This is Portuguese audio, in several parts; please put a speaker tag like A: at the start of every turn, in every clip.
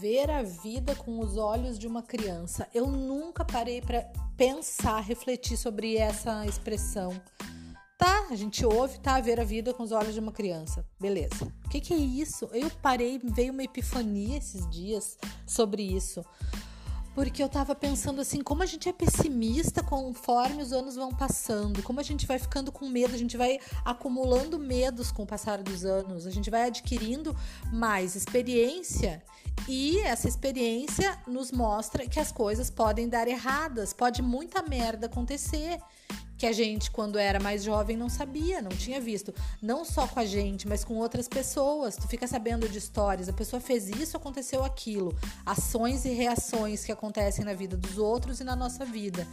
A: ver a vida com os olhos de uma criança. Eu nunca parei para pensar, refletir sobre essa expressão. Tá, a gente ouve, tá, ver a vida com os olhos de uma criança. Beleza. O que, que é isso? Eu parei, veio uma epifania esses dias sobre isso porque eu tava pensando assim, como a gente é pessimista conforme os anos vão passando, como a gente vai ficando com medo, a gente vai acumulando medos com o passar dos anos, a gente vai adquirindo mais experiência e essa experiência nos mostra que as coisas podem dar erradas, pode muita merda acontecer que a gente, quando era mais jovem, não sabia, não tinha visto. Não só com a gente, mas com outras pessoas. Tu fica sabendo de histórias, a pessoa fez isso, aconteceu aquilo. Ações e reações que acontecem na vida dos outros e na nossa vida.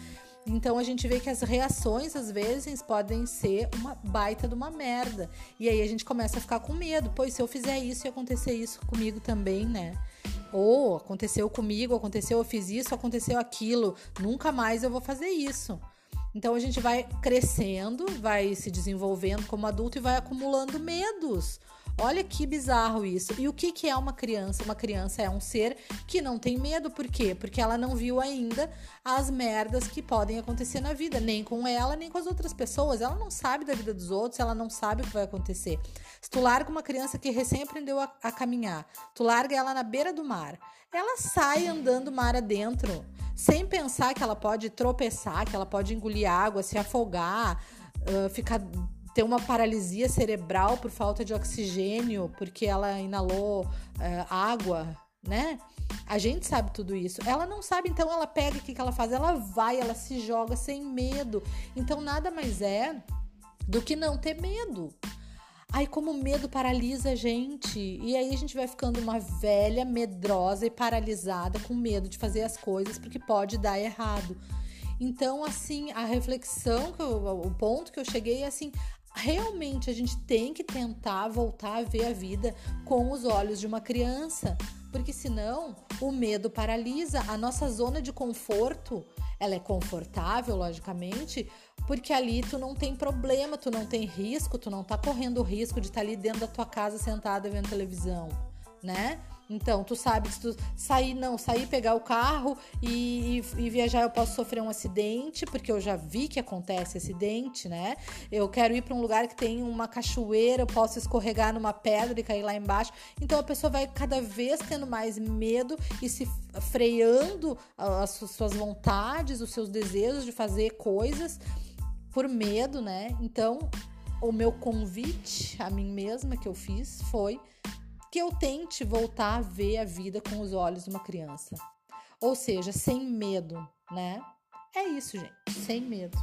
A: Então a gente vê que as reações às vezes podem ser uma baita de uma merda. E aí a gente começa a ficar com medo. Pois se eu fizer isso e acontecer isso comigo também, né? Ou aconteceu comigo, aconteceu, eu fiz isso, aconteceu aquilo. Nunca mais eu vou fazer isso. Então a gente vai crescendo, vai se desenvolvendo como adulto e vai acumulando medos. Olha que bizarro isso. E o que, que é uma criança? Uma criança é um ser que não tem medo. Por quê? Porque ela não viu ainda as merdas que podem acontecer na vida, nem com ela, nem com as outras pessoas. Ela não sabe da vida dos outros, ela não sabe o que vai acontecer. Se tu larga uma criança que recém aprendeu a, a caminhar, tu larga ela na beira do mar, ela sai andando mar adentro sem pensar que ela pode tropeçar, que ela pode engolir água, se afogar, uh, ficar ter uma paralisia cerebral por falta de oxigênio, porque ela inalou uh, água, né? A gente sabe tudo isso. Ela não sabe, então ela pega o que, que ela faz? Ela vai, ela se joga sem medo. Então nada mais é do que não ter medo. Ai, como o medo paralisa a gente. E aí a gente vai ficando uma velha, medrosa e paralisada, com medo de fazer as coisas porque pode dar errado. Então, assim, a reflexão, eu, o ponto que eu cheguei é assim: realmente a gente tem que tentar voltar a ver a vida com os olhos de uma criança, porque senão o medo paralisa a nossa zona de conforto. Ela é confortável, logicamente, porque ali tu não tem problema, tu não tem risco, tu não tá correndo o risco de estar tá ali dentro da tua casa sentada vendo televisão, né? Então, tu sabe que se tu sair, não, sair, pegar o carro e, e, e, viajar, eu posso sofrer um acidente, porque eu já vi que acontece acidente, né? Eu quero ir para um lugar que tem uma cachoeira, eu posso escorregar numa pedra e cair lá embaixo. Então, a pessoa vai cada vez tendo mais medo e se freando as suas vontades, os seus desejos de fazer coisas por medo, né? Então, o meu convite a mim mesma que eu fiz foi que eu tente voltar a ver a vida com os olhos de uma criança. Ou seja, sem medo, né? É isso, gente, sem medo.